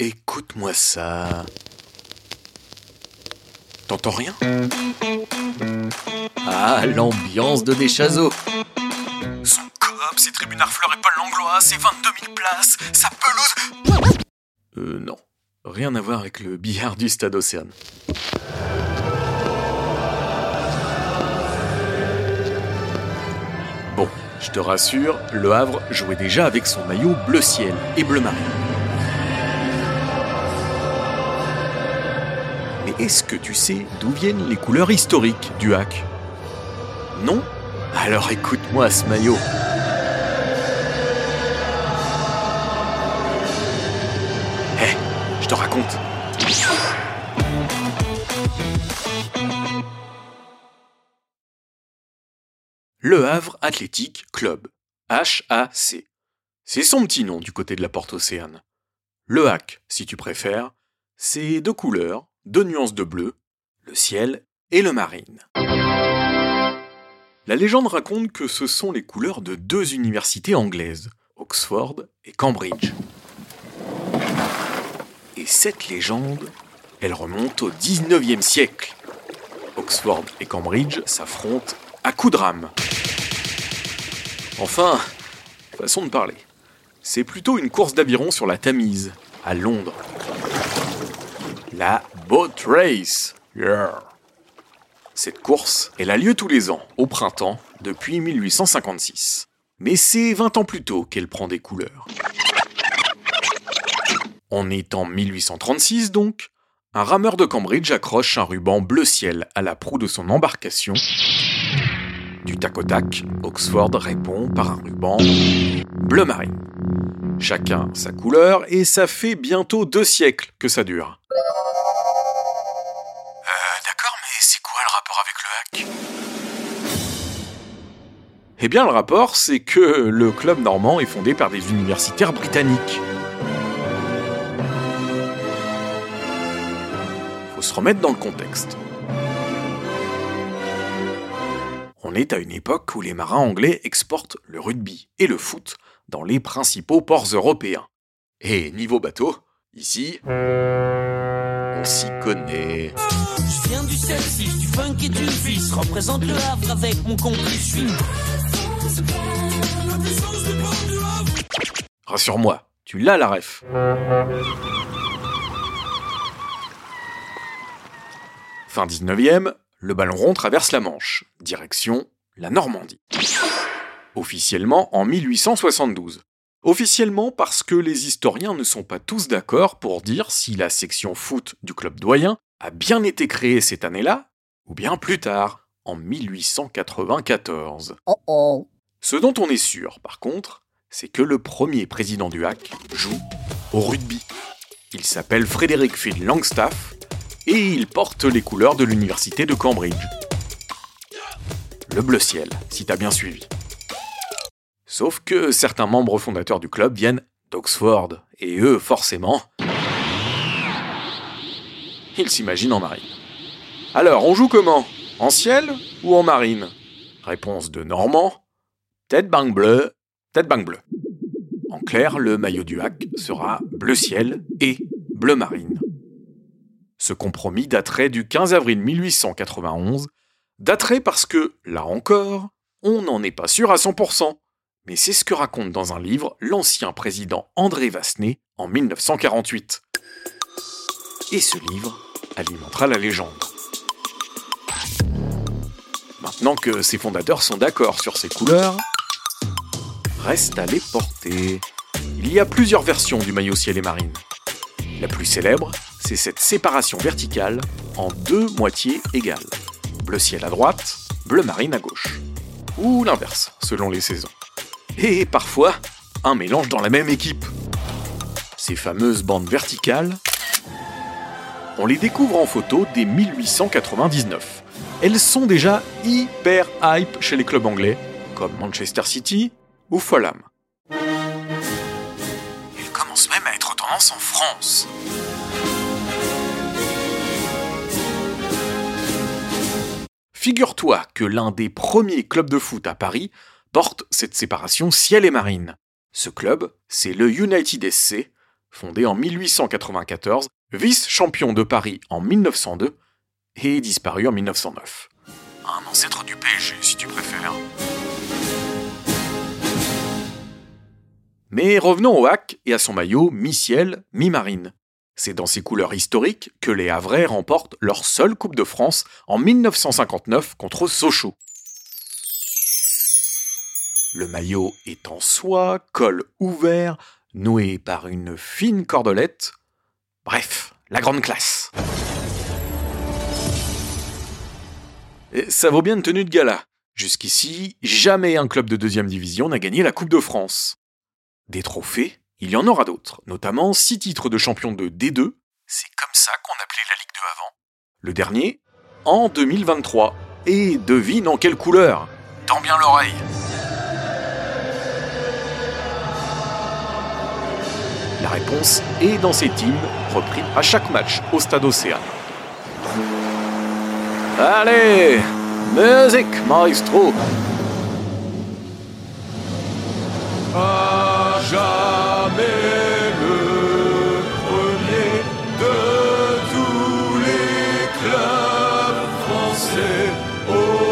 écoute-moi ça. T'entends rien? Ah, l'ambiance de Deschazeaux. Son coop, ses tribunes Harfleur et Paul Langlois, ses 22 000 places, sa pelouse. Euh, non. Rien à voir avec le billard du stade Océane. Bon, je te rassure, Le Havre jouait déjà avec son maillot bleu ciel et bleu marine. Est-ce que tu sais d'où viennent les couleurs historiques du hack? Non? Alors écoute-moi ce maillot. Hé, je te raconte. Le Havre Athletic Club, HAC. C'est son petit nom du côté de la porte Océane. Le hack, si tu préfères, c'est deux couleurs, deux nuances de bleu, le ciel et le marine. La légende raconte que ce sont les couleurs de deux universités anglaises, Oxford et Cambridge. Et cette légende, elle remonte au 19e siècle. Oxford et Cambridge s'affrontent à coups de rame. Enfin, façon de parler. C'est plutôt une course d'aviron sur la Tamise, à Londres. La Boat Race. Yeah. Cette course, elle a lieu tous les ans, au printemps, depuis 1856. Mais c'est 20 ans plus tôt qu'elle prend des couleurs. On est en 1836 donc. Un rameur de Cambridge accroche un ruban bleu ciel à la proue de son embarcation. Du tac au tac, Oxford répond par un ruban bleu marine. Chacun sa couleur et ça fait bientôt deux siècles que ça dure. Avec le hack Eh bien, le rapport, c'est que le club normand est fondé par des universitaires britanniques. Faut se remettre dans le contexte. On est à une époque où les marins anglais exportent le rugby et le foot dans les principaux ports européens. Et niveau bateau, ici, on s'y connaît. Je viens du sexy, du funk et du vice. Représente le Havre avec mon complice. Je suis Rassure-moi, tu l'as la ref. Fin 19e, le ballon rond traverse la Manche, direction la Normandie. Officiellement en 1872. Officiellement parce que les historiens ne sont pas tous d'accord pour dire si la section foot du club doyen a bien été créée cette année-là, ou bien plus tard, en 1894. Ce dont on est sûr, par contre, c'est que le premier président du HAC joue au rugby. Il s'appelle Frédéric Phil Langstaff et il porte les couleurs de l'université de Cambridge. Le bleu ciel, si t'as bien suivi. Sauf que certains membres fondateurs du club viennent d'Oxford, et eux, forcément, ils s'imaginent en marine. Alors, on joue comment? En ciel ou en marine? Réponse de Normand, tête bang bleu, tête bang bleu. En clair, le maillot du hack sera bleu ciel et bleu marine. Ce compromis daterait du 15 avril 1891, daterait parce que, là encore, on n'en est pas sûr à 100%. Mais c'est ce que raconte dans un livre l'ancien président André Vassenet en 1948. Et ce livre alimentera la légende. Maintenant que ses fondateurs sont d'accord sur ces couleurs, reste à les porter. Il y a plusieurs versions du maillot ciel et marine. La plus célèbre, c'est cette séparation verticale en deux moitiés égales. Bleu ciel à droite, bleu marine à gauche. Ou l'inverse, selon les saisons. Et parfois, un mélange dans la même équipe. Ces fameuses bandes verticales, on les découvre en photo dès 1899. Elles sont déjà hyper hype chez les clubs anglais, comme Manchester City ou Fulham. Il commence même à être tendance en France. Figure-toi que l'un des premiers clubs de foot à Paris porte cette séparation ciel et marine. Ce club, c'est le United SC, fondé en 1894, vice-champion de Paris en 1902 et disparu en 1909. Un ancêtre du PSG, si tu préfères. Mais revenons au hack et à son maillot mi-ciel, mi-marine. C'est dans ces couleurs historiques que les Havrais remportent leur seule Coupe de France en 1959 contre Sochaux. Le maillot est en soie, col ouvert, noué par une fine cordelette. Bref, la grande classe. Ça vaut bien une tenue de gala. Jusqu'ici, jamais un club de deuxième division n'a gagné la Coupe de France. Des trophées, il y en aura d'autres, notamment six titres de champion de D2. C'est comme ça qu'on appelait la Ligue 2 avant. Le dernier, en 2023. Et devine en quelle couleur? Tends bien l'oreille. La réponse est dans cet hymne, repris à chaque match au stade Océane. Allez, musique, maestro! À jamais! de tous les clubs français.